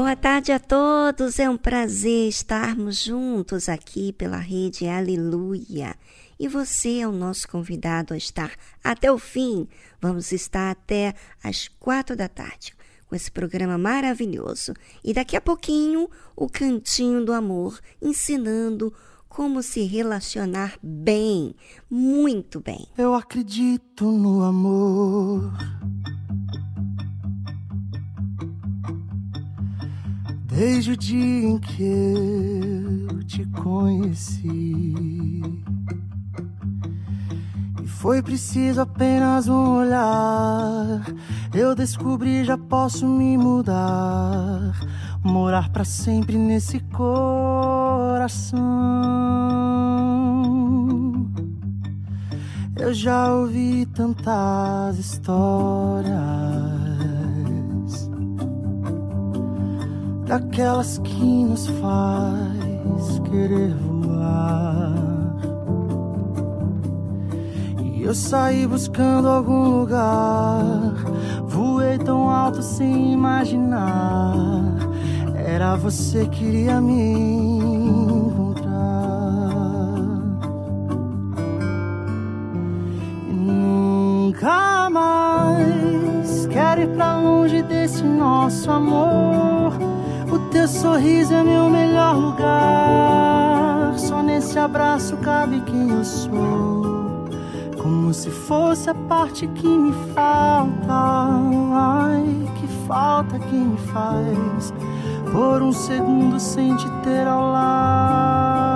Boa tarde a todos, é um prazer estarmos juntos aqui pela rede Aleluia. E você é o nosso convidado a estar até o fim. Vamos estar até às quatro da tarde com esse programa maravilhoso. E daqui a pouquinho, o Cantinho do Amor, ensinando como se relacionar bem, muito bem. Eu acredito no amor. Desde o dia em que eu te conheci. E foi preciso apenas um olhar. Eu descobri, já posso me mudar. Morar para sempre nesse coração. Eu já ouvi tantas histórias daquelas que nos faz querer voar. Eu saí buscando algum lugar, voei tão alto sem imaginar. Era você que queria me encontrar. E nunca mais quero ir pra longe desse nosso amor. Teu sorriso é meu melhor lugar. Só nesse abraço cabe quem eu sou como se fosse a parte que me falta. Ai, que falta que me faz por um segundo sem te ter ao lado.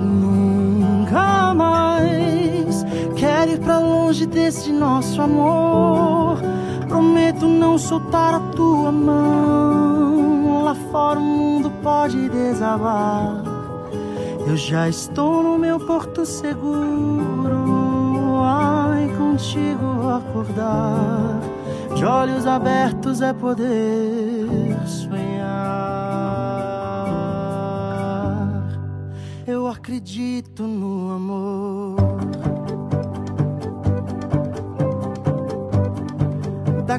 Nunca mais quero ir pra longe desse nosso amor. Prometo não soltar a tua mão. Lá fora o mundo pode desabar eu já estou no meu porto seguro. Ai, contigo acordar. De olhos abertos é poder sonhar. Eu acredito no amor.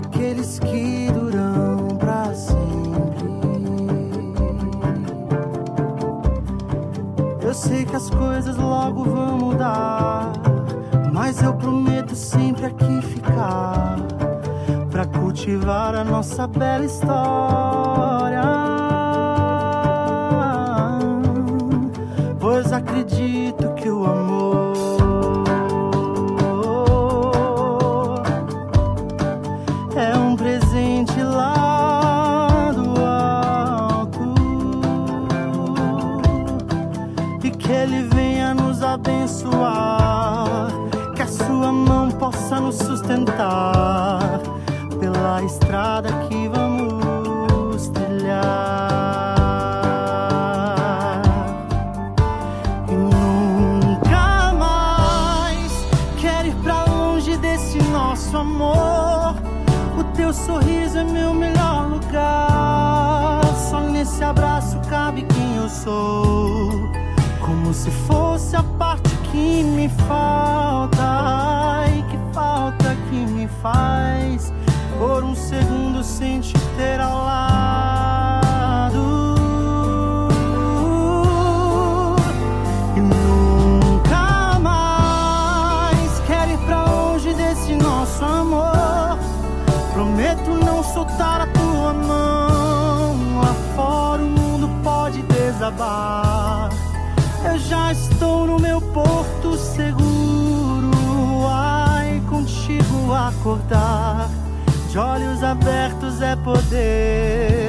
Daqueles que duram pra sempre. Eu sei que as coisas logo vão mudar, mas eu prometo sempre aqui ficar para cultivar a nossa bela história. Pois acredito que o amor sustentar pela estrada que vamos trilhar. E nunca mais quero ir pra longe desse nosso amor. O teu sorriso é meu melhor lugar. Só nesse abraço cabe quem eu sou. Como se fosse a parte que me falta. Acordar. De olhos abertos é poder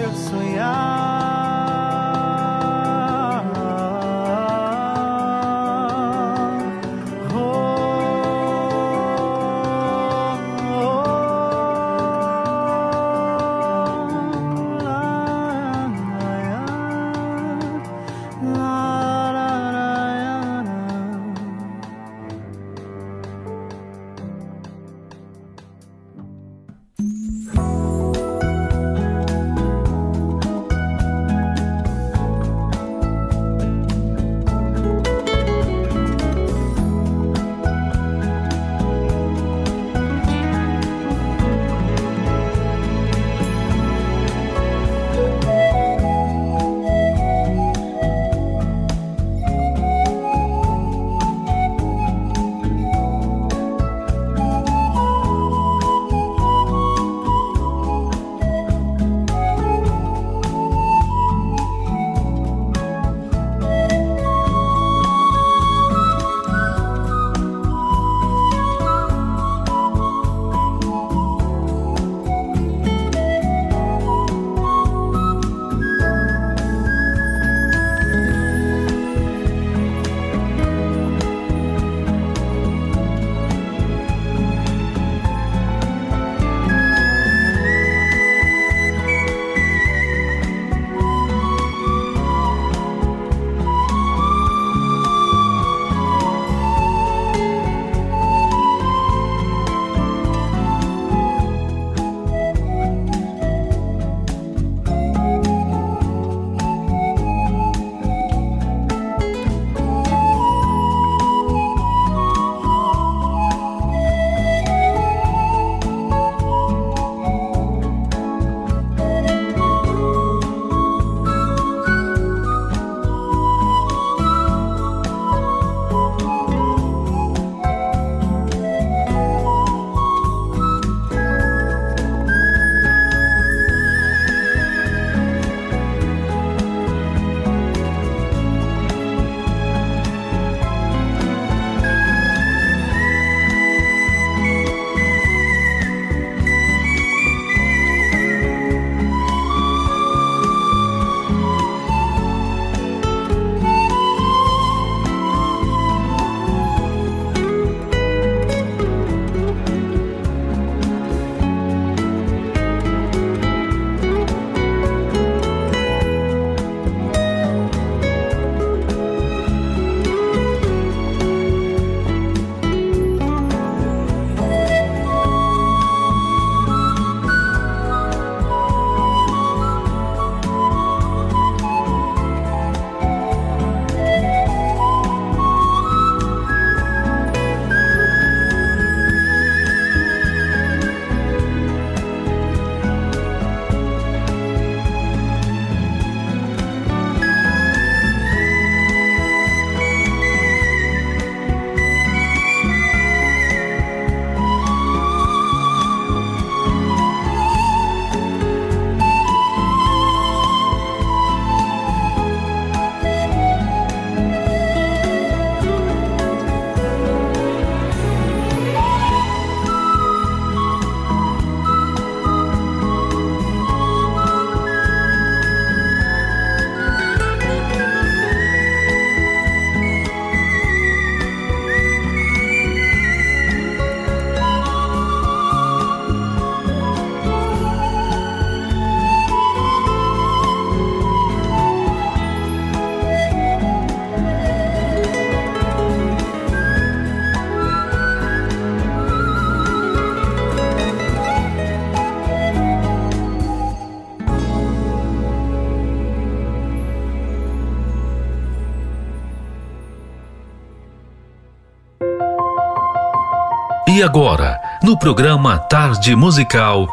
agora, no programa Tarde Musical,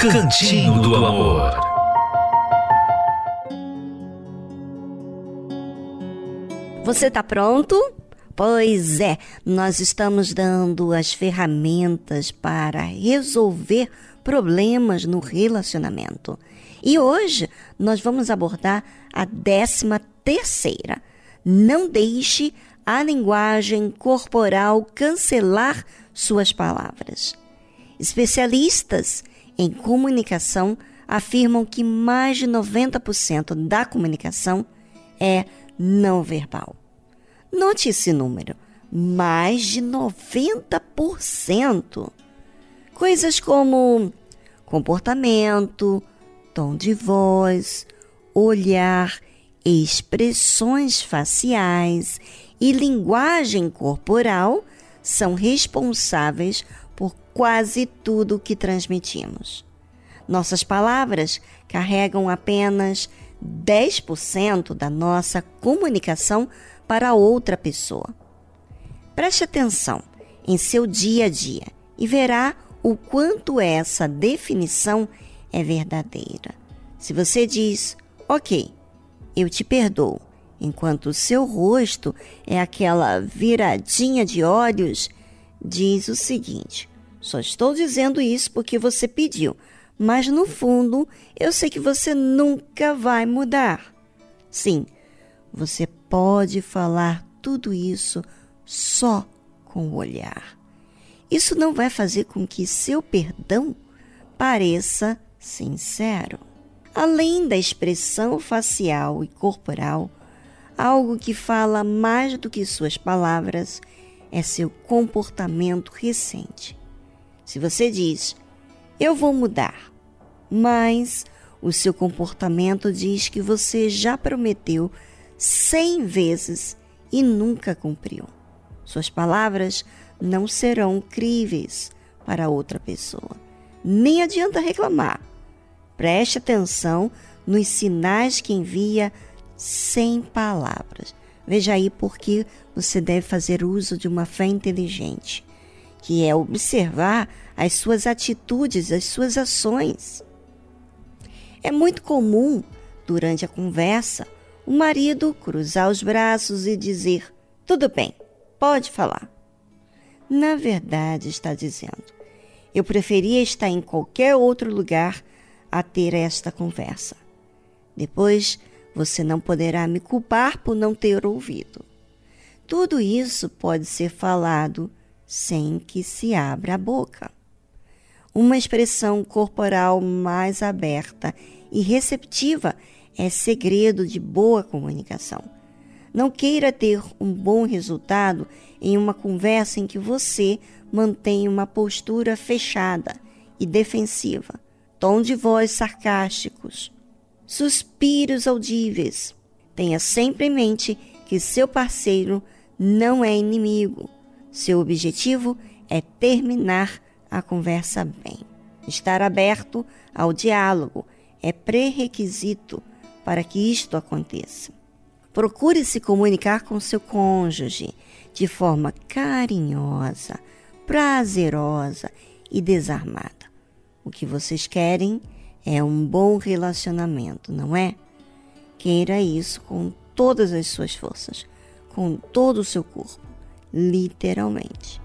Cantinho do Amor. Você está pronto? Pois é, nós estamos dando as ferramentas para resolver problemas no relacionamento. E hoje nós vamos abordar a décima terceira. Não deixe a linguagem corporal cancelar suas palavras. Especialistas em comunicação afirmam que mais de 90% da comunicação é não verbal. Note esse número: mais de 90%. Coisas como comportamento, tom de voz, olhar, expressões faciais e linguagem corporal são responsáveis por quase tudo que transmitimos. Nossas palavras carregam apenas 10% da nossa comunicação para outra pessoa. Preste atenção em seu dia a dia e verá o quanto essa definição é verdadeira. Se você diz, ok, eu te perdoo, enquanto seu rosto é aquela viradinha de olhos, diz o seguinte: só estou dizendo isso porque você pediu, mas no fundo eu sei que você nunca vai mudar. Sim, você pode falar tudo isso só com o olhar. Isso não vai fazer com que seu perdão pareça sincero. Além da expressão facial e corporal, algo que fala mais do que suas palavras é seu comportamento recente. Se você diz, eu vou mudar, mas o seu comportamento diz que você já prometeu cem vezes e nunca cumpriu. Suas palavras não serão críveis para outra pessoa. Nem adianta reclamar. Preste atenção nos sinais que envia sem palavras. Veja aí por que você deve fazer uso de uma fé inteligente, que é observar as suas atitudes, as suas ações. É muito comum, durante a conversa, o marido cruzar os braços e dizer: Tudo bem, pode falar na verdade está dizendo: Eu preferia estar em qualquer outro lugar a ter esta conversa. Depois você não poderá me culpar por não ter ouvido. Tudo isso pode ser falado sem que se abra a boca. Uma expressão corporal mais aberta e receptiva é segredo de boa comunicação. Não queira ter um bom resultado em uma conversa em que você mantém uma postura fechada e defensiva, tom de voz sarcásticos, suspiros audíveis. Tenha sempre em mente que seu parceiro não é inimigo. Seu objetivo é terminar a conversa bem. Estar aberto ao diálogo é pré-requisito para que isto aconteça. Procure se comunicar com seu cônjuge de forma carinhosa, prazerosa e desarmada. O que vocês querem é um bom relacionamento, não é? Queira isso com todas as suas forças, com todo o seu corpo, literalmente.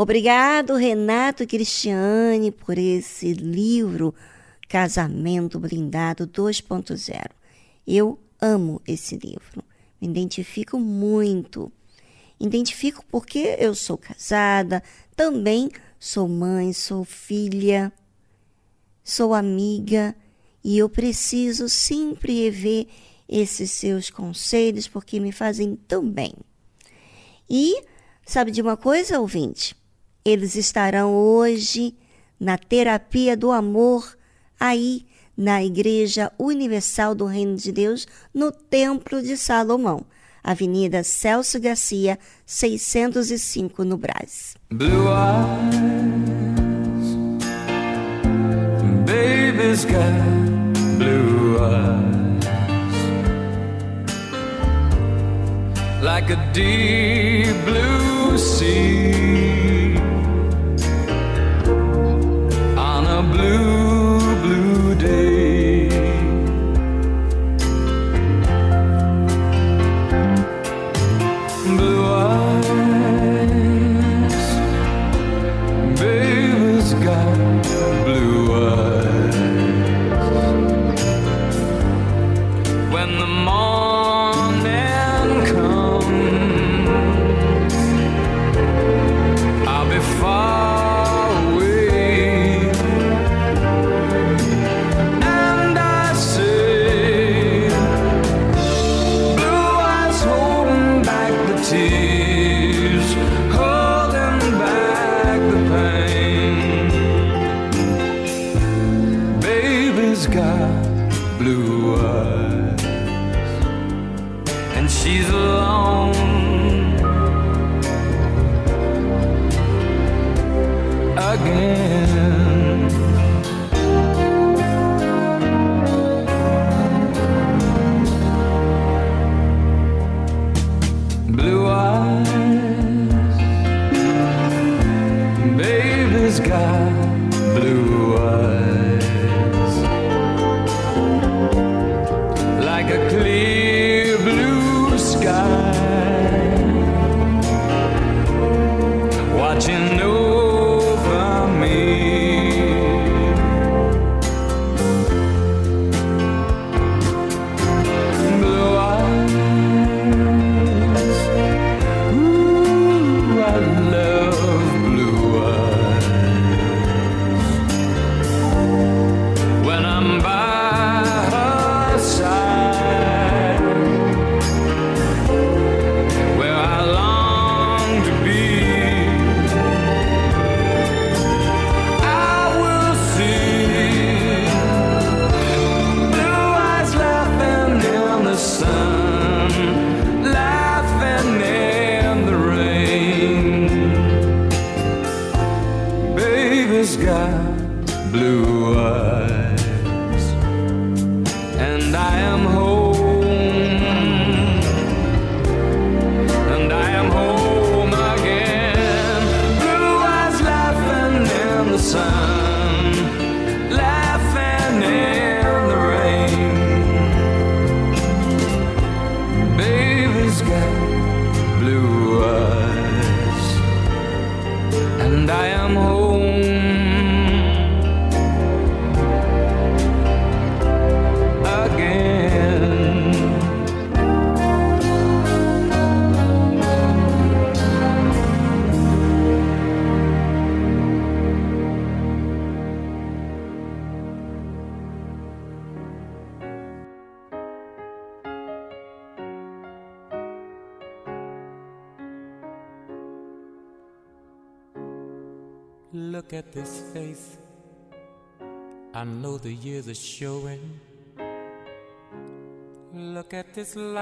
Obrigado, Renato Cristiane, por esse livro Casamento Blindado 2.0. Eu amo esse livro, me identifico muito. Identifico porque eu sou casada, também sou mãe, sou filha, sou amiga e eu preciso sempre rever esses seus conselhos porque me fazem tão bem. E sabe de uma coisa, ouvinte? Eles estarão hoje na terapia do amor aí na Igreja Universal do Reino de Deus, no Templo de Salomão, Avenida Celso Garcia, 605, no Brás. Blue eyes, baby's got blue eyes, like a deep blue sea blue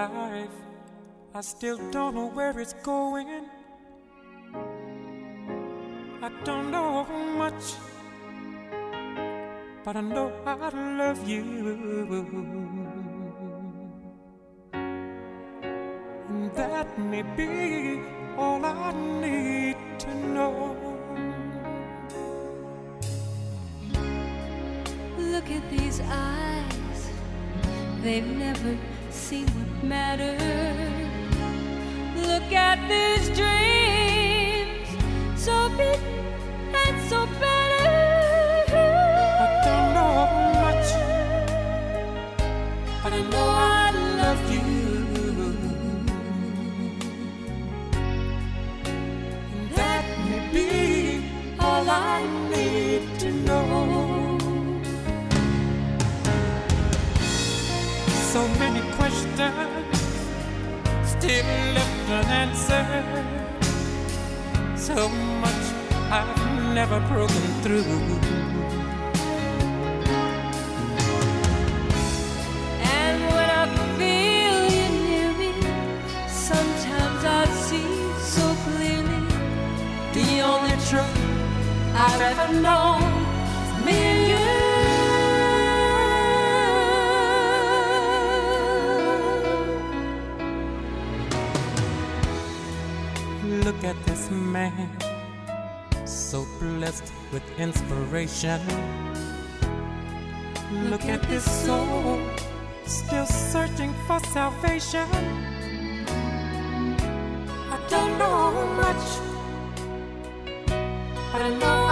life, I still don't know where it's going. I don't know much, but I know I love you. And that may be all I need to know. Look at these eyes, they've never seen what matters. Look at these dreams, so beautiful. so better. I don't know much, but I know questions still left unanswered. So much I've never broken through. And when I feel you near me, sometimes I see so clearly The only truth I've ever known at this man, so blessed with inspiration. Look at this soul, still searching for salvation. I don't know much but I know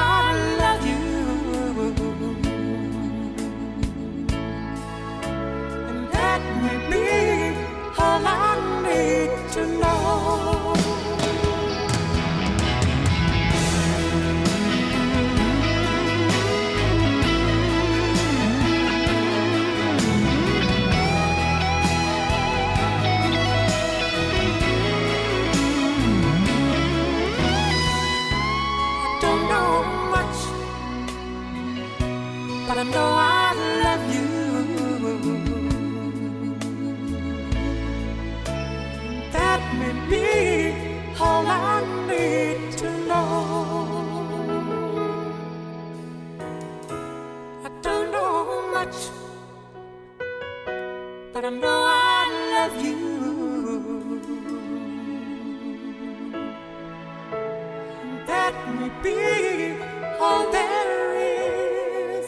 be all there is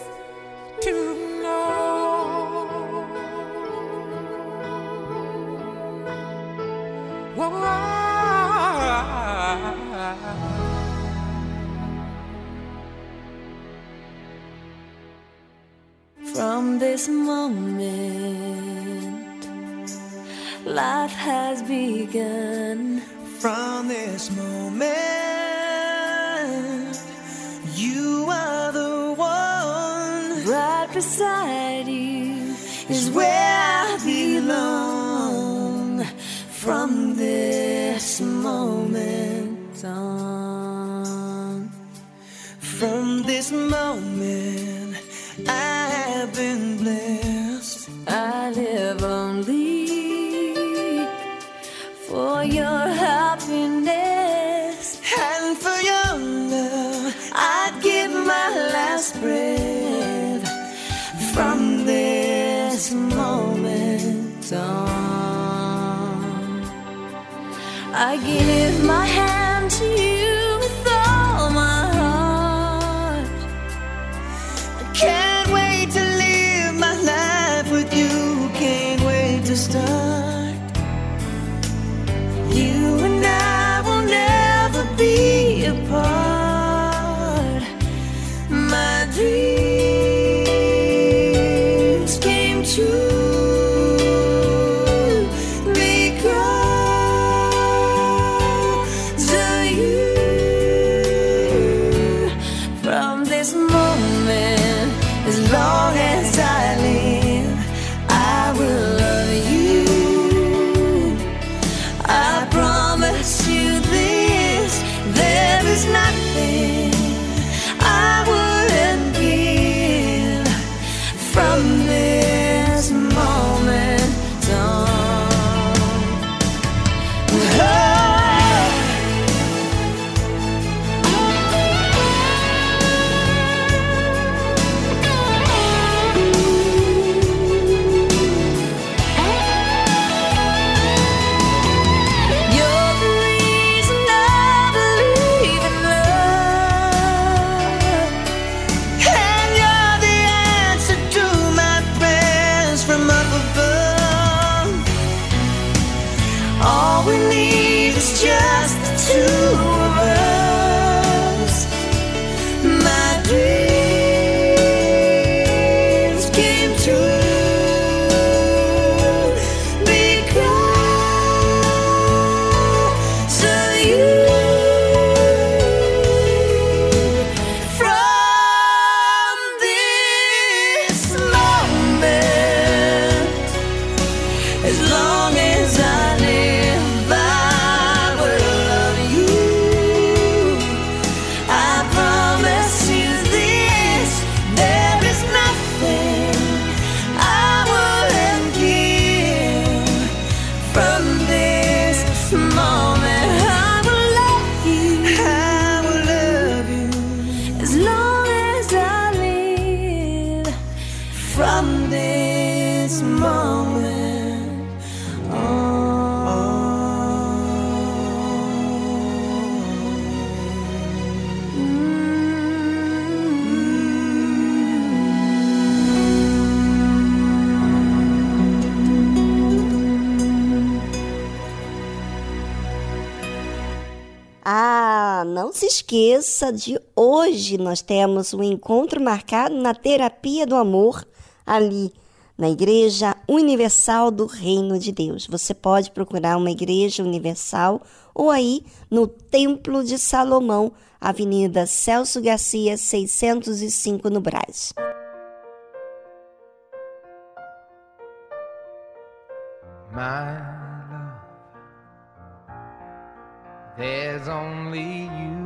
to know. From this moment, life has begun. From this moment, this moment on. From this moment, I have been blessed. I live only for your happiness. And for your love, I'd give my last breath. From this moment on, I give my hand to you esqueça de hoje nós temos um encontro marcado na Terapia do Amor, ali na Igreja Universal do Reino de Deus. Você pode procurar uma Igreja Universal ou aí no Templo de Salomão, Avenida Celso Garcia, 605 no Brás. My There's only you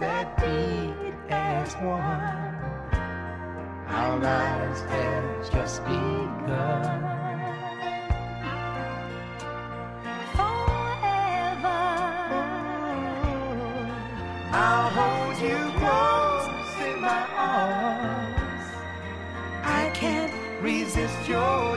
That beat as one. Our lives have just begun. I'll hold you close in my arms. I can't resist your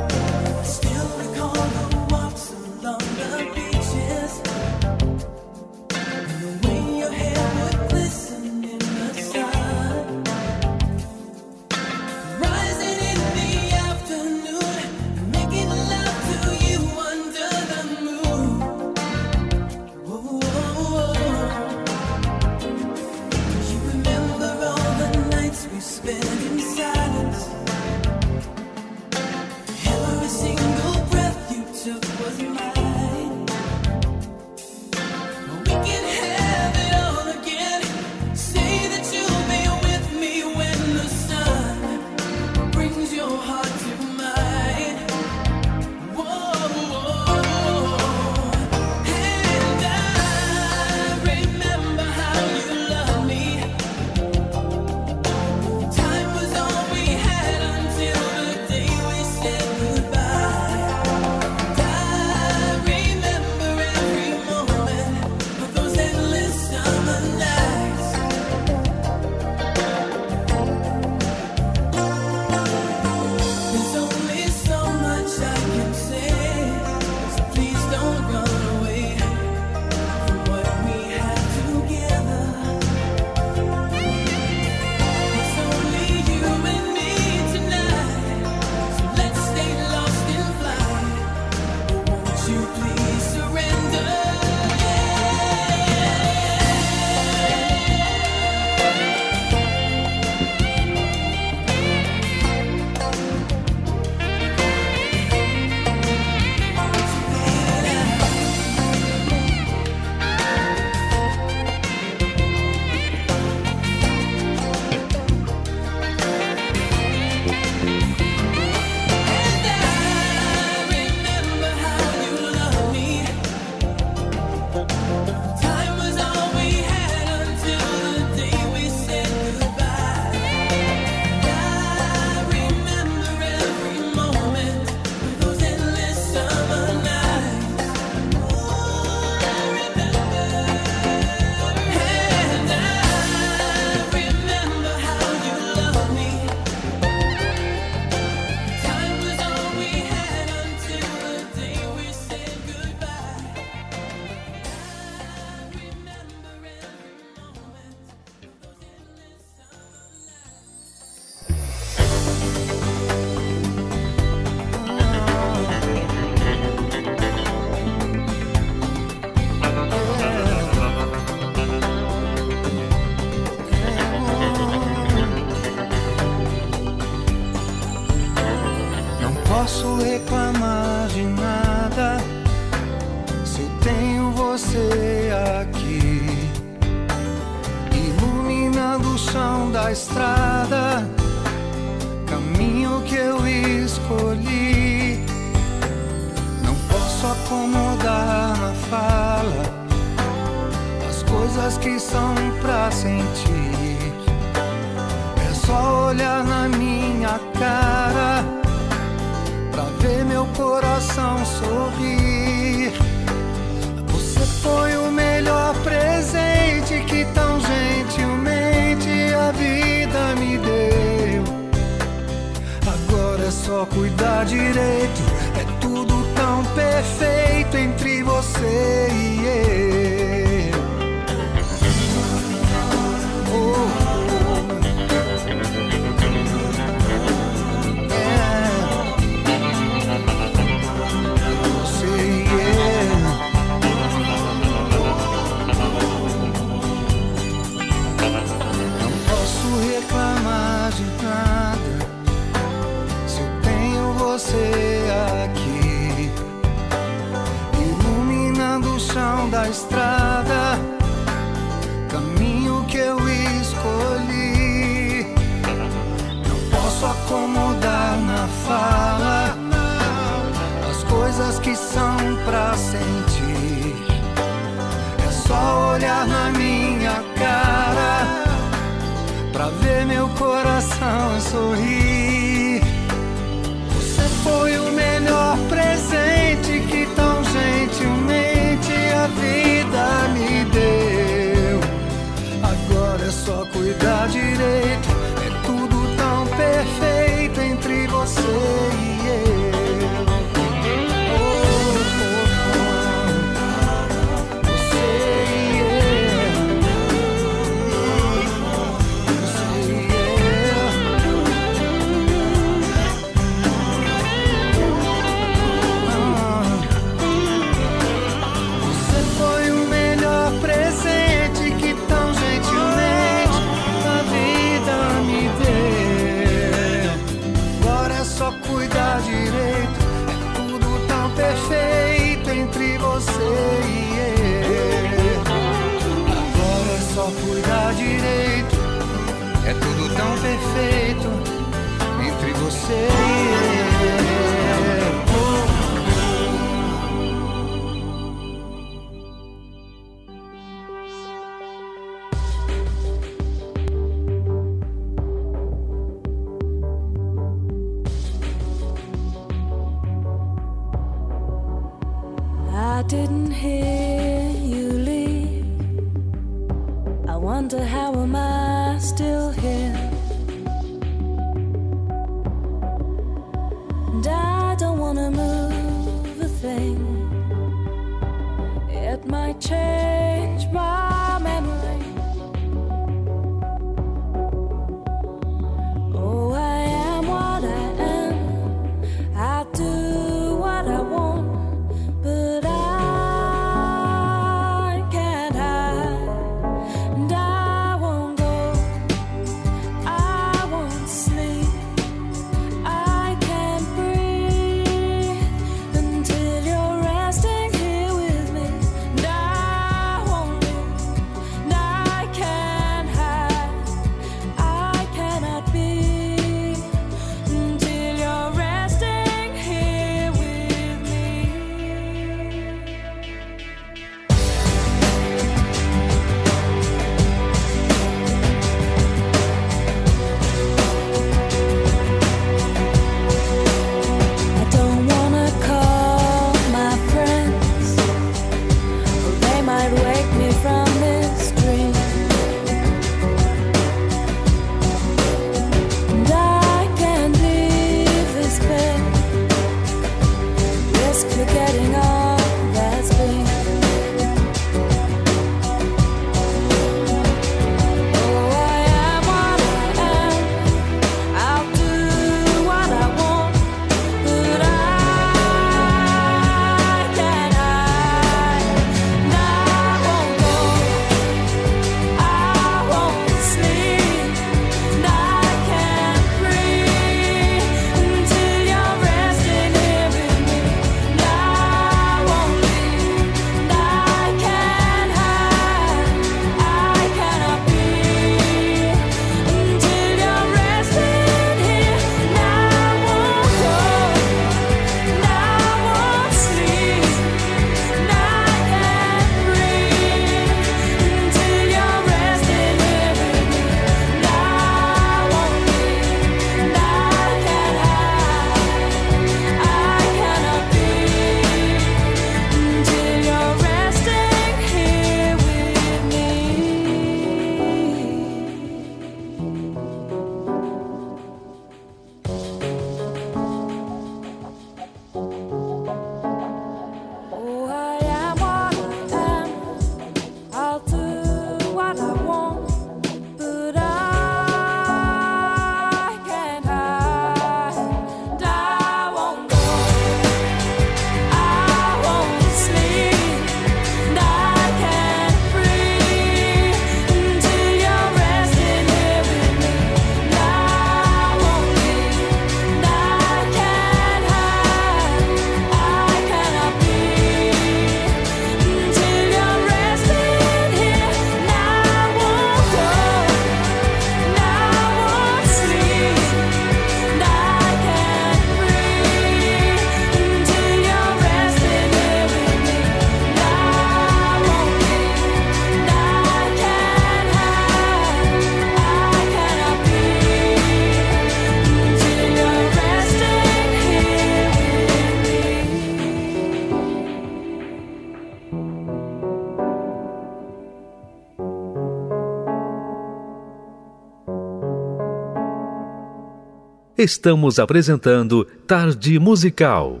Estamos apresentando Tarde Musical.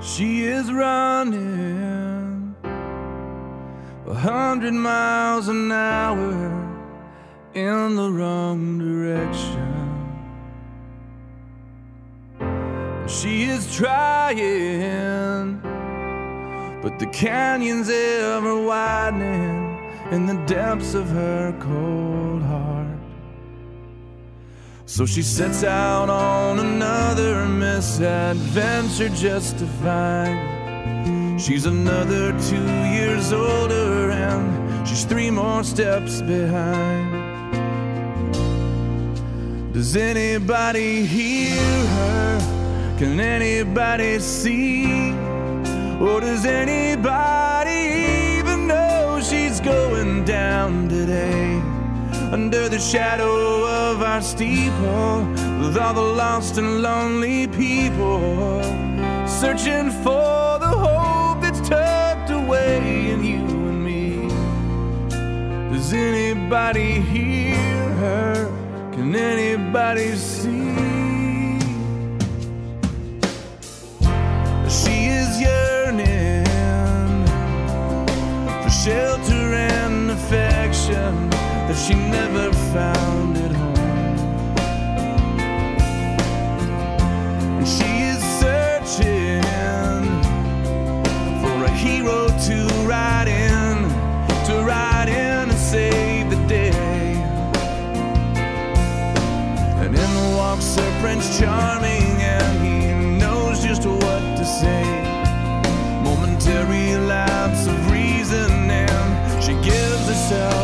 She is running a hundred miles an hour in the wrong direction. She is trying, but the canyon's ever widening in the depths of her cold. So she sets out on another misadventure just to find she's another two years older and she's three more steps behind. Does anybody hear her? Can anybody see? Or does anybody even know she's going down today? under the shadow of our steeple with all the lost and lonely people searching for the hope that's tucked away in you and me. Does anybody hear her? Can anybody see? She is yearning for shelter and affection that she never found myself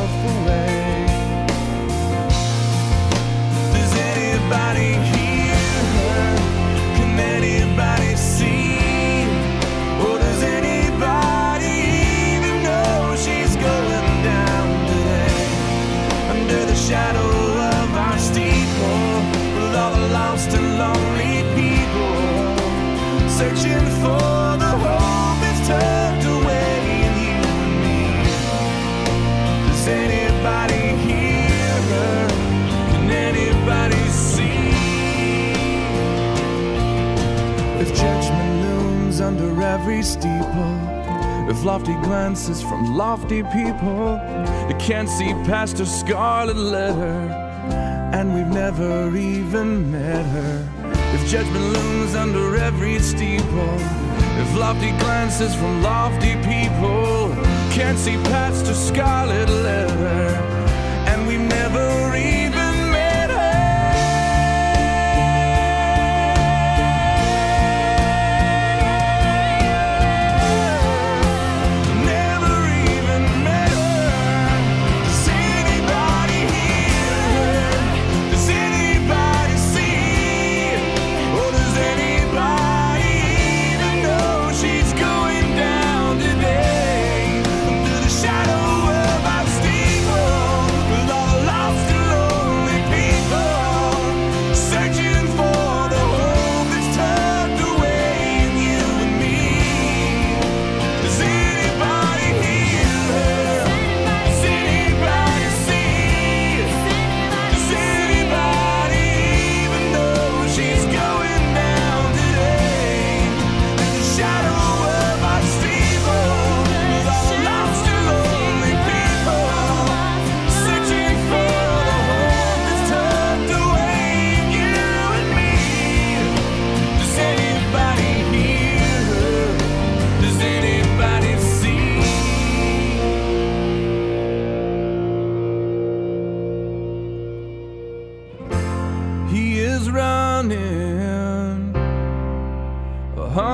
if lofty glances from lofty people, they can't see past her scarlet letter, and we've never even met her. If judgment looms under every steeple, if lofty glances from lofty people can't see past her scarlet letter,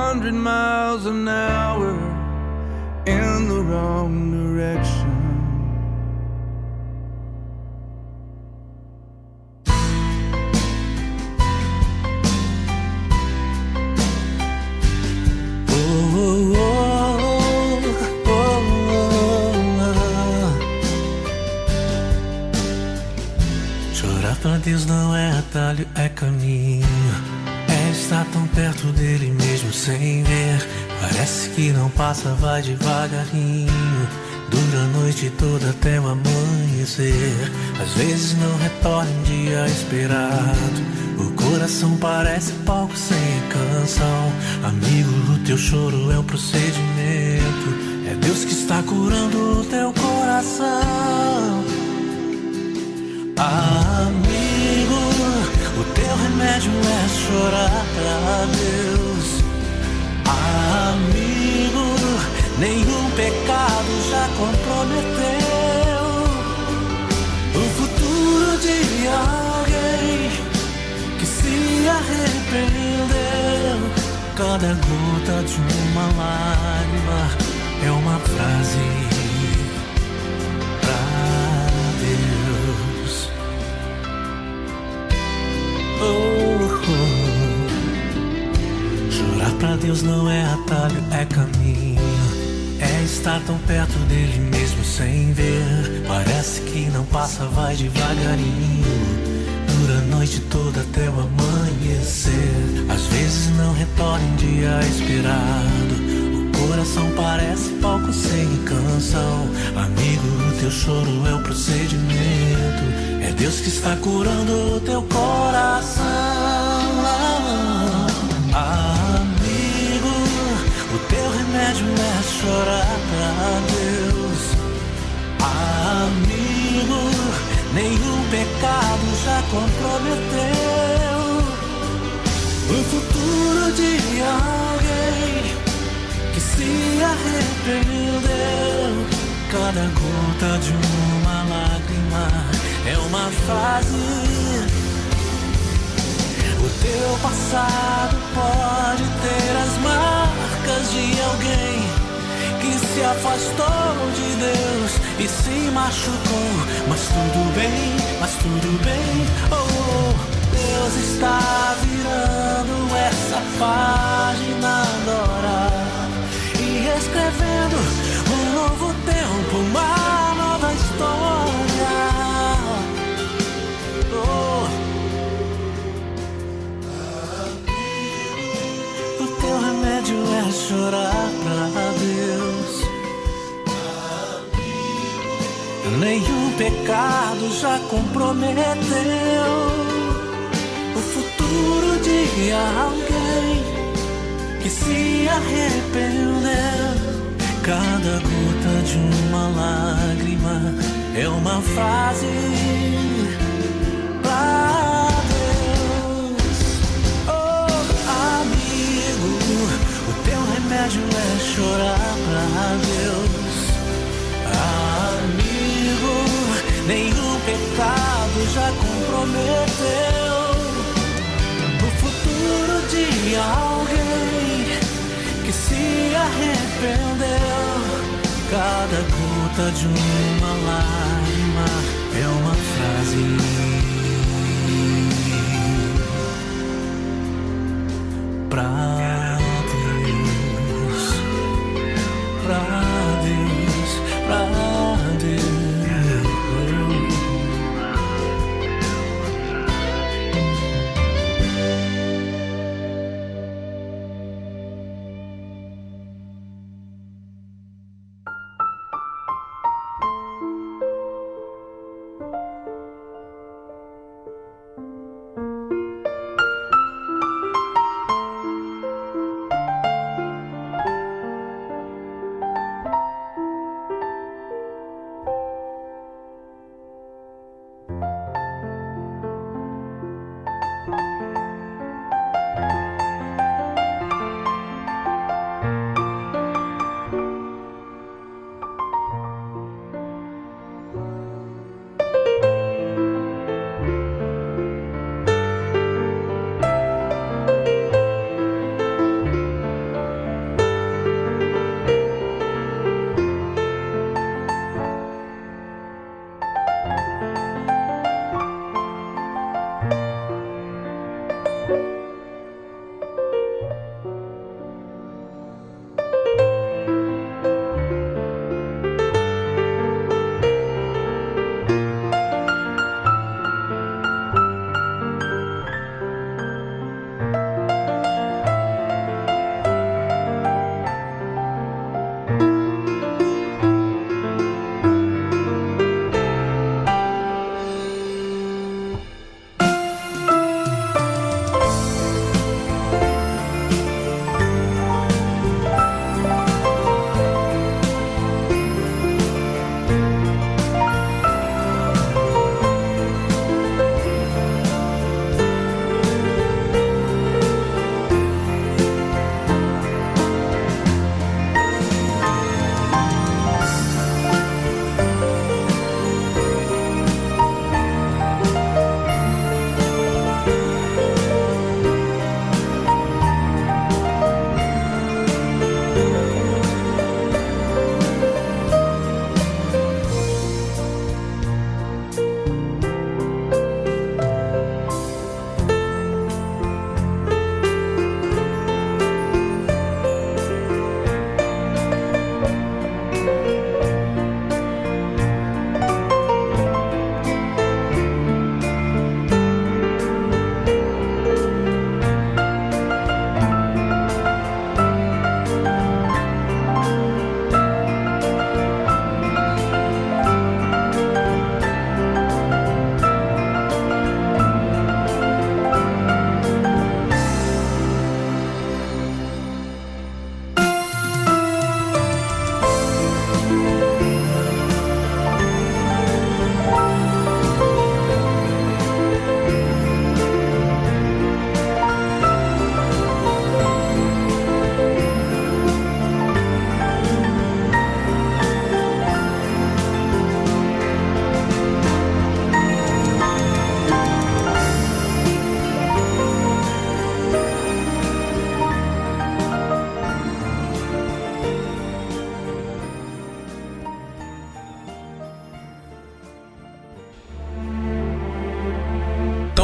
hundred miles an hour in the wrong direction. Passa, vai devagarinho. Dura a noite toda até o amanhecer. Às vezes não retorna um dia esperado. O coração parece palco sem canção. Amigo, o teu choro é um procedimento. É Deus que está curando o teu coração. Amigo, o teu remédio é chorar pra Deus. Amigo, nenhum pecado já comprometeu o futuro de alguém que se arrependeu. Cada gota de uma lágrima é uma frase. Oh, oh. Chorar pra Deus não é atalho, é caminho. Estar tão perto dele mesmo sem ver. Parece que não passa, vai devagarinho. Dura a noite toda até o amanhecer. Às vezes não retorna em dia esperado. O coração parece palco sem canção. Amigo, teu choro é o procedimento. É Deus que está curando o teu coração. Chorar pra Deus. Amigo, nenhum pecado já comprometeu o futuro de alguém que se arrependeu. Cada gota de uma lágrima é uma fase. O teu passado pode ter as marcas de alguém que se afastou de Deus e se machucou. Mas tudo bem, mas tudo bem. Oh, Deus está virando essa página agora e escrevendo um novo tempo, uma nova história. Oh. O teu remédio é chorar Nenhum pecado já comprometeu o futuro de alguém que se arrependeu. Cada gota de uma lágrima é uma fase pra Deus. Oh, amigo, o teu remédio é chorar pra Deus. Nenhum pecado já comprometeu o futuro de alguém que se arrependeu. Cada gota de uma lágrima é uma frase pra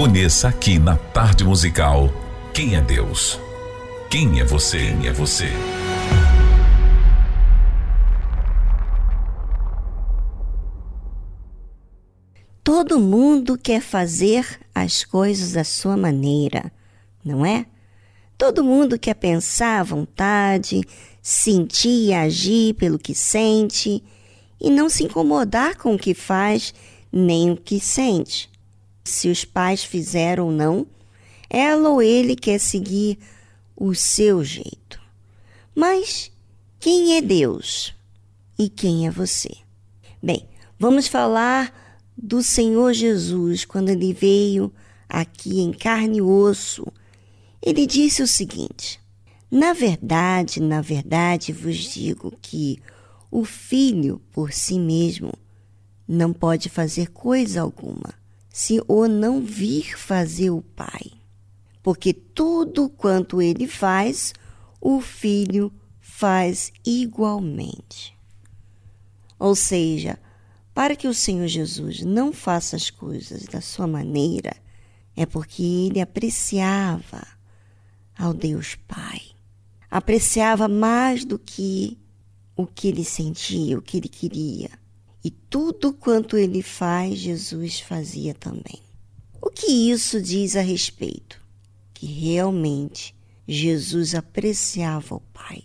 Conheça aqui na tarde musical quem é Deus. Quem é você? Quem é você? Todo mundo quer fazer as coisas da sua maneira, não é? Todo mundo quer pensar à vontade, sentir e agir pelo que sente e não se incomodar com o que faz nem o que sente. Se os pais fizeram ou não, ela ou ele quer seguir o seu jeito. Mas quem é Deus e quem é você? Bem, vamos falar do Senhor Jesus quando ele veio aqui em carne e osso. Ele disse o seguinte: Na verdade, na verdade vos digo que o filho por si mesmo não pode fazer coisa alguma se o não vir fazer o pai. Porque tudo quanto ele faz, o filho faz igualmente. Ou seja, para que o Senhor Jesus não faça as coisas da sua maneira, é porque ele apreciava ao Deus Pai. Apreciava mais do que o que ele sentia, o que ele queria. E tudo quanto ele faz, Jesus fazia também. O que isso diz a respeito? Que realmente Jesus apreciava o Pai.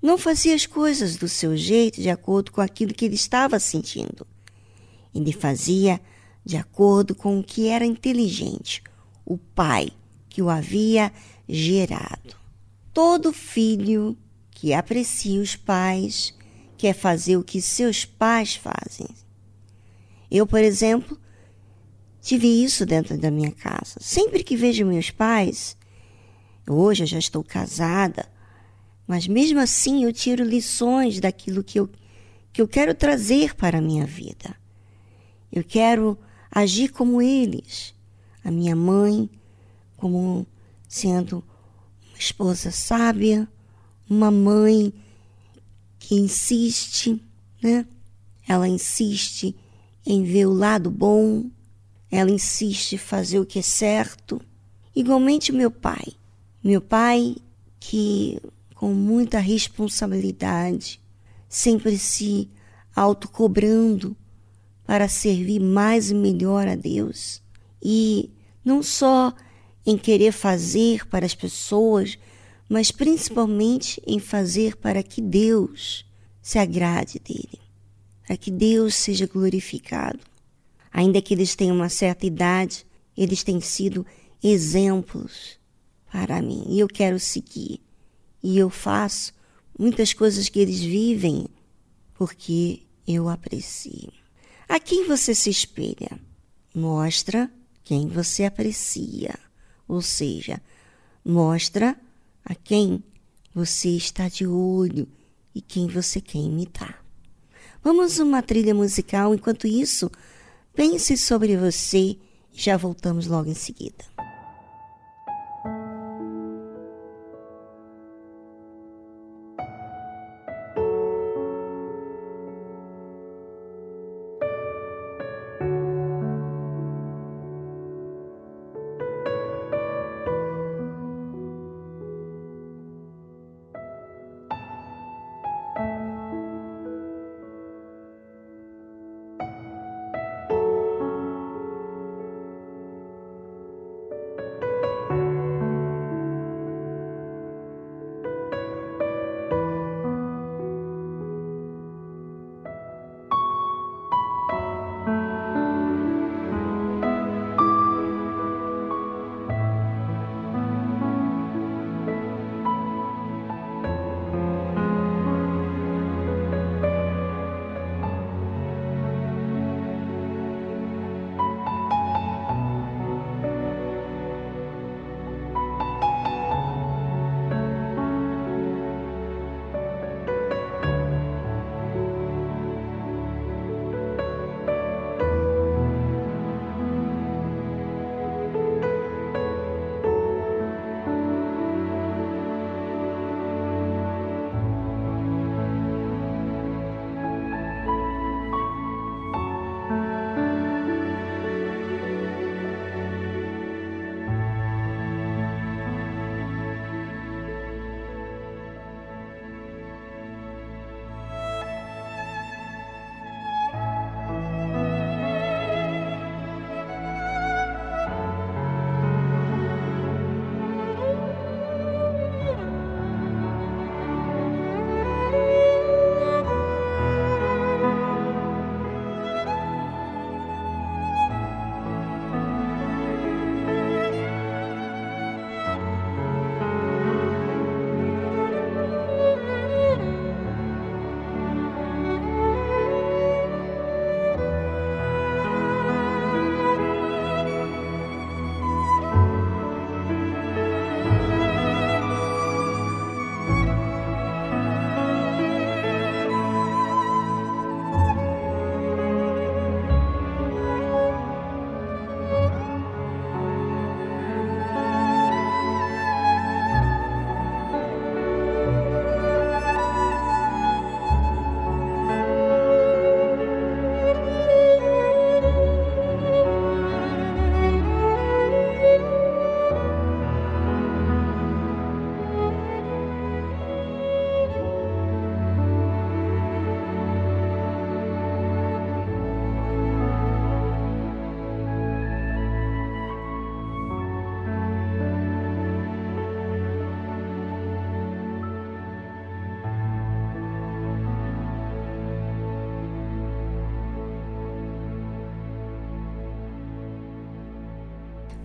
Não fazia as coisas do seu jeito, de acordo com aquilo que ele estava sentindo ele fazia de acordo com o que era inteligente, o pai que o havia gerado. Todo filho que aprecia os pais quer fazer o que seus pais fazem. Eu, por exemplo, tive isso dentro da minha casa. Sempre que vejo meus pais, hoje eu já estou casada, mas mesmo assim eu tiro lições daquilo que eu, que eu quero trazer para a minha vida. Eu quero agir como eles. A minha mãe, como sendo uma esposa sábia, uma mãe que insiste, né? Ela insiste em ver o lado bom, ela insiste em fazer o que é certo. Igualmente meu pai. Meu pai que com muita responsabilidade, sempre se autocobrando para servir mais e melhor a Deus. E não só em querer fazer para as pessoas, mas principalmente em fazer para que Deus se agrade dele, para que Deus seja glorificado. Ainda que eles tenham uma certa idade, eles têm sido exemplos para mim e eu quero seguir. E eu faço muitas coisas que eles vivem porque eu aprecio. A quem você se espelha? Mostra quem você aprecia, ou seja, mostra a quem você está de olho e quem você quer imitar. Vamos uma trilha musical, enquanto isso, pense sobre você e já voltamos logo em seguida.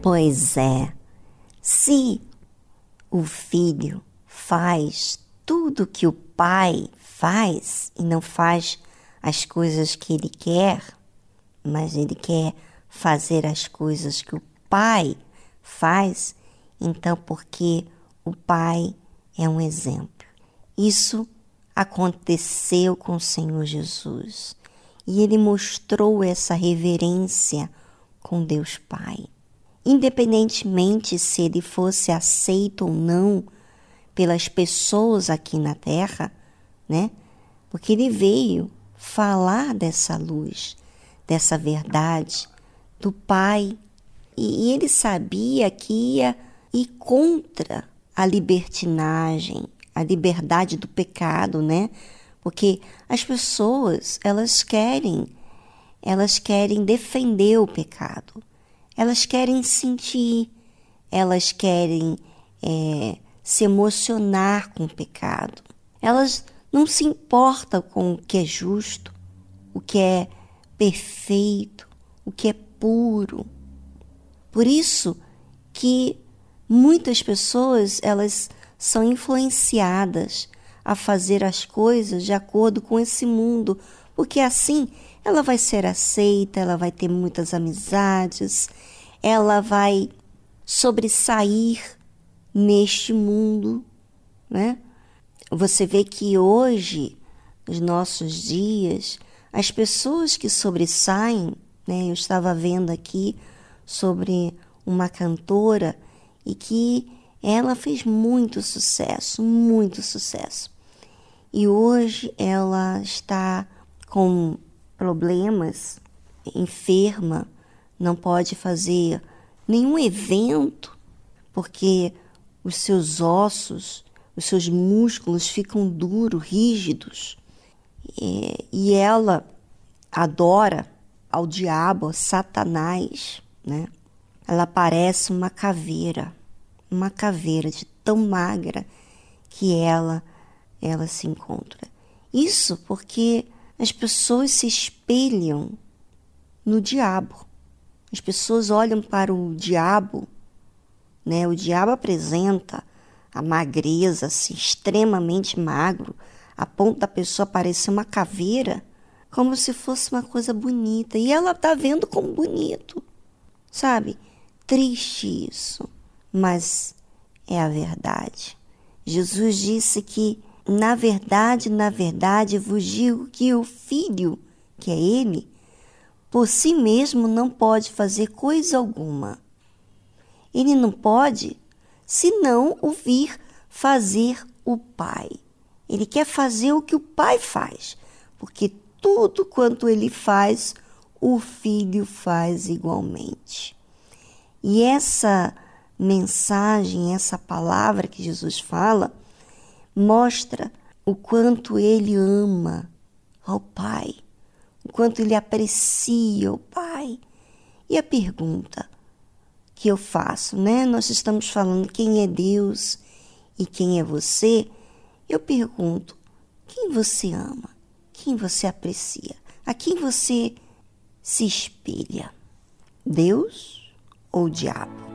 Pois é, se o filho faz tudo que o pai faz e não faz as coisas que ele quer, mas ele quer fazer as coisas que o pai faz, então porque o pai é um exemplo. Isso aconteceu com o Senhor Jesus e ele mostrou essa reverência com Deus Pai. Independentemente se ele fosse aceito ou não pelas pessoas aqui na terra, né? Porque ele veio falar dessa luz, dessa verdade do Pai. E, ele sabia que ia ir contra a libertinagem, a liberdade do pecado, né? Porque as pessoas, elas querem, elas querem defender o pecado, elas querem sentir, elas querem é, se emocionar com o pecado. Elas não se importam com o que é justo, o que é perfeito, o que é puro. Por isso que muitas pessoas elas são influenciadas a fazer as coisas de acordo com esse mundo, porque assim ela vai ser aceita, ela vai ter muitas amizades, ela vai sobressair neste mundo, né? Você vê que hoje, nos nossos dias, as pessoas que sobressaem, né? Eu estava vendo aqui sobre uma cantora e que ela fez muito sucesso, muito sucesso. E hoje ela está com problemas, enferma, não pode fazer nenhum evento porque os seus ossos, os seus músculos ficam duros, rígidos. E, e ela adora ao diabo, Satanás, né? Ela parece uma caveira, uma caveira de tão magra que ela ela se encontra. Isso porque as pessoas se espelham no diabo. As pessoas olham para o diabo, né? O diabo apresenta a magreza, assim, extremamente magro, a ponto da pessoa parecer uma caveira, como se fosse uma coisa bonita. E ela está vendo como bonito, sabe? Triste isso, mas é a verdade. Jesus disse que, na verdade, na verdade, vos digo que o filho, que é ele, por si mesmo não pode fazer coisa alguma. Ele não pode senão ouvir fazer o Pai. Ele quer fazer o que o Pai faz, porque tudo quanto ele faz, o Filho faz igualmente. E essa mensagem, essa palavra que Jesus fala, mostra o quanto ele ama ao Pai, o quanto ele aprecia o Pai. E a pergunta que eu faço, né? Nós estamos falando quem é Deus e quem é você. Eu pergunto: quem você ama? Quem você aprecia? A quem você se espelha? Deus ou o diabo?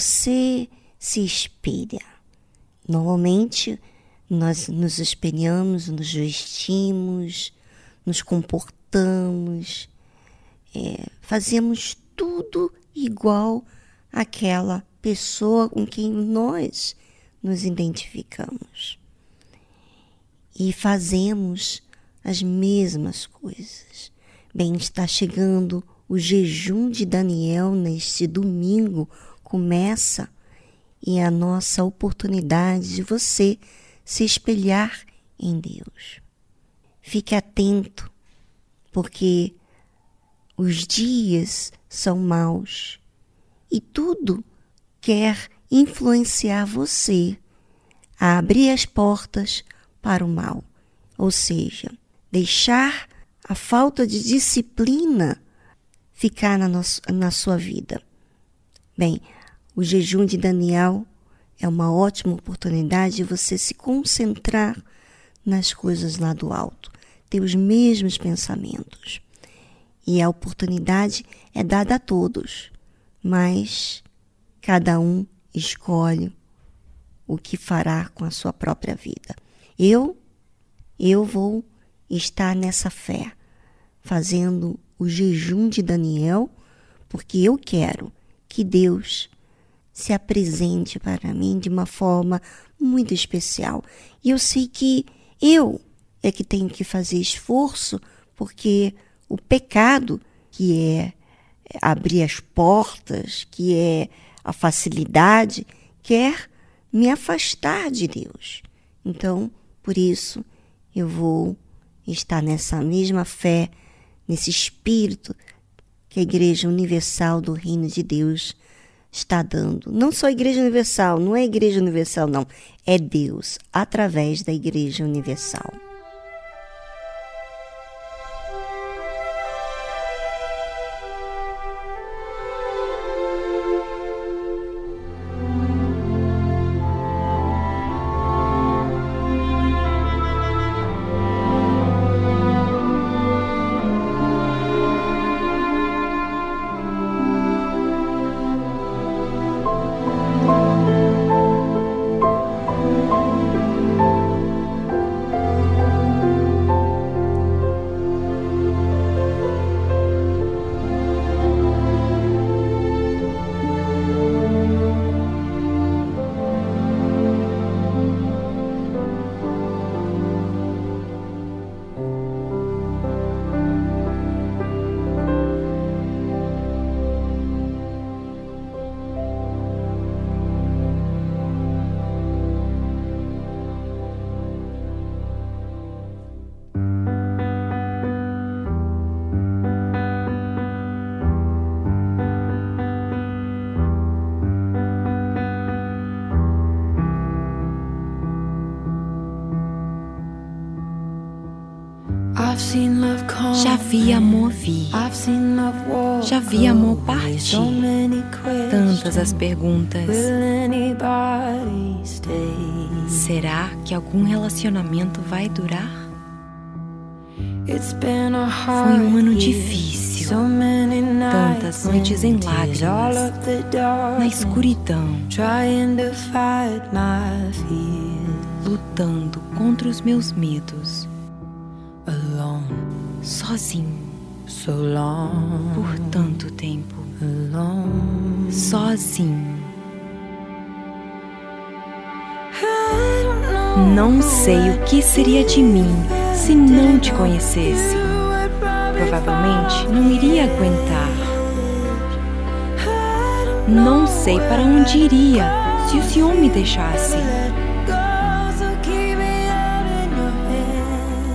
Você se espelha? Normalmente, nós nos espelhamos, nos vestimos, nos comportamos, é, fazemos tudo igual àquela pessoa com quem nós nos identificamos. E fazemos as mesmas coisas. Bem, está chegando o jejum de Daniel neste domingo, começa e a nossa oportunidade de você se espelhar em Deus. Fique atento, porque os dias são maus e tudo quer influenciar você a abrir as portas para o mal, ou seja, deixar a falta de disciplina ficar na, na sua vida. Bem, o jejum de Daniel é uma ótima oportunidade de você se concentrar nas coisas lá do alto, ter os mesmos pensamentos. E a oportunidade é dada a todos, mas cada um escolhe o que fará com a sua própria vida. Eu, eu vou estar nessa fé, fazendo o jejum de Daniel, porque eu quero que Deus se apresente para mim de uma forma muito especial. E eu sei que eu é que tenho que fazer esforço, porque o pecado, que é abrir as portas, que é a facilidade, quer me afastar de Deus. Então, por isso, eu vou estar nessa mesma fé, nesse espírito que a Igreja Universal do Reino de Deus está dando. Não só a Igreja Universal, não é a Igreja Universal, não. É Deus através da Igreja Universal. Já vi amor vir, já vi amor partir. Tantas as perguntas. Será que algum relacionamento vai durar? Foi um ano difícil. Tantas noites em lágrimas, na escuridão, lutando contra os meus medos, sozinho, por tanto tempo, sozinho. Não sei o que seria de mim se não te conhecesse. Provavelmente não iria aguentar. Não sei para onde iria se o Senhor me deixasse.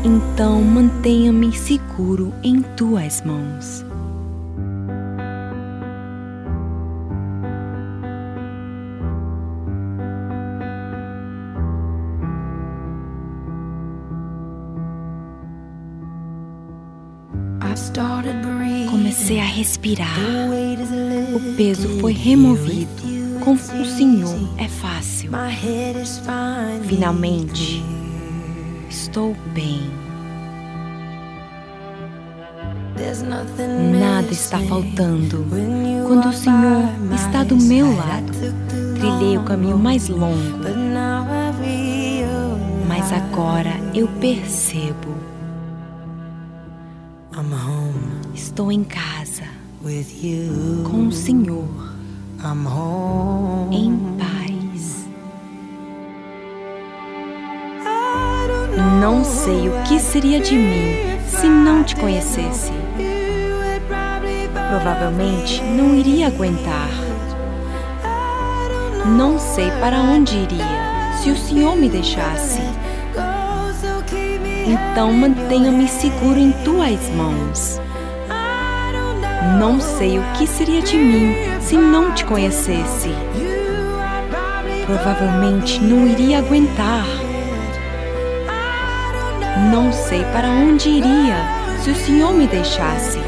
Então mantenha-me seguro em tuas mãos. Comecei a respirar. O peso foi removido. Com o Senhor é fácil. Finalmente, estou bem. Nada está faltando. Quando o Senhor está do meu lado, trilhei o caminho mais longo. Mas agora eu percebo. Estou em casa com o Senhor em paz. Não sei o que seria de mim se não te conhecesse. Provavelmente não iria aguentar. Não sei para onde iria se o Senhor me deixasse. Então mantenha-me seguro em tuas mãos. Não sei o que seria de mim se não te conhecesse. Provavelmente não iria aguentar. Não sei para onde iria se o Senhor me deixasse.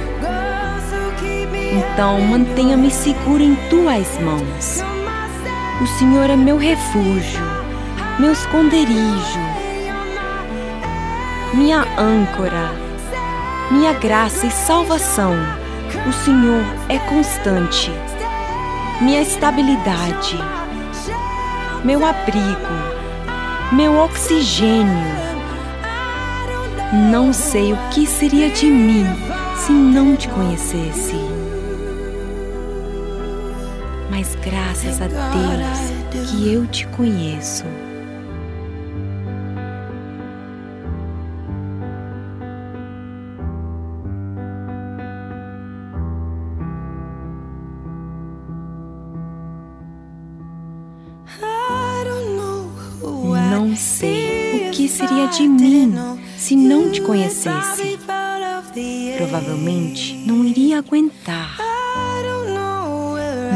Então mantenha-me seguro em tuas mãos. O Senhor é meu refúgio, meu esconderijo, minha âncora, minha graça e salvação. O Senhor é constante, minha estabilidade, meu abrigo, meu oxigênio. Não sei o que seria de mim se não te conhecesse. Mas graças a Deus que eu te conheço. Não sei o que seria de mim se não te conhecesse. Provavelmente não iria aguentar.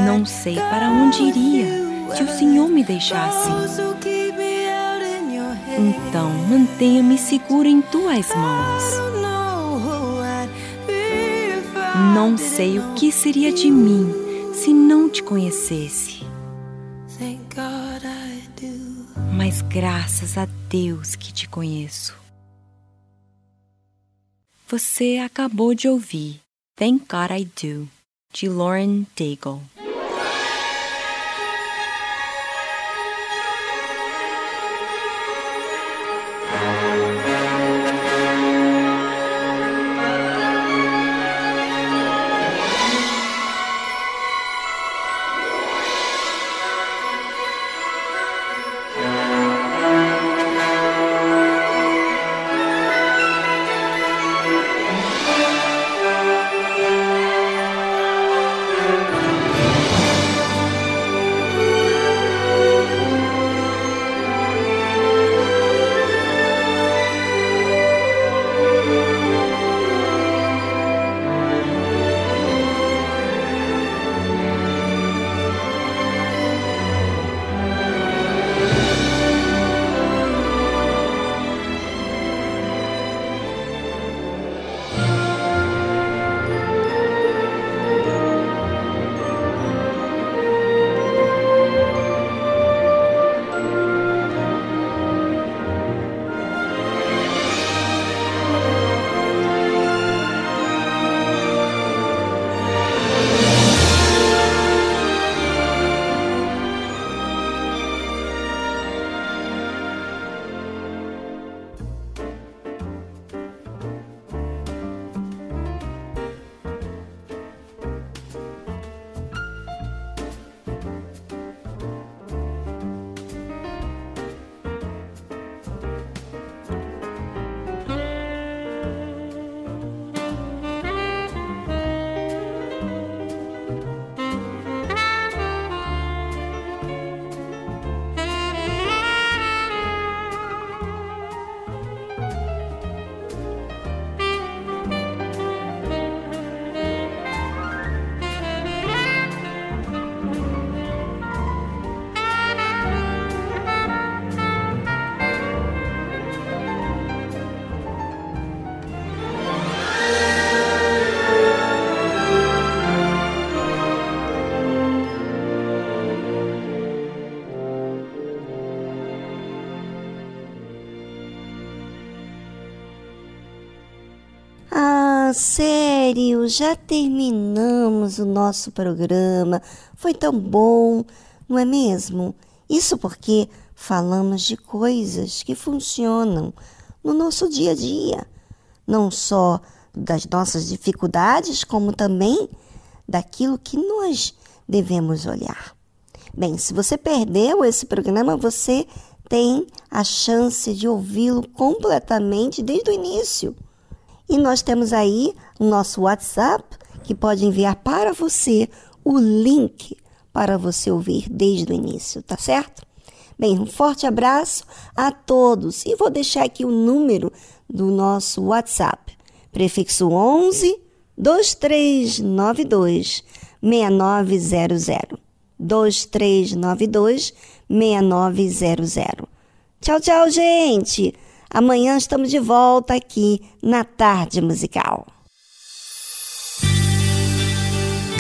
Não sei para onde iria se o Senhor me deixasse. Então mantenha-me seguro em tuas mãos. Não sei o que seria de mim se não te conhecesse. Mas graças a Deus que te conheço. Você acabou de ouvir Thank God I Do, de Lauren Daigle. Já terminamos o nosso programa. Foi tão bom, não é mesmo? Isso porque falamos de coisas que funcionam no nosso dia a dia, não só das nossas dificuldades, como também daquilo que nós devemos olhar. Bem, se você perdeu esse programa, você tem a chance de ouvi-lo completamente desde o início. E nós temos aí o nosso WhatsApp que pode enviar para você o link para você ouvir desde o início, tá certo? Bem, um forte abraço a todos e vou deixar aqui o número do nosso WhatsApp, prefixo 11 2392 6900. 2392 6900. Tchau, tchau, gente! Amanhã estamos de volta aqui na Tarde Musical.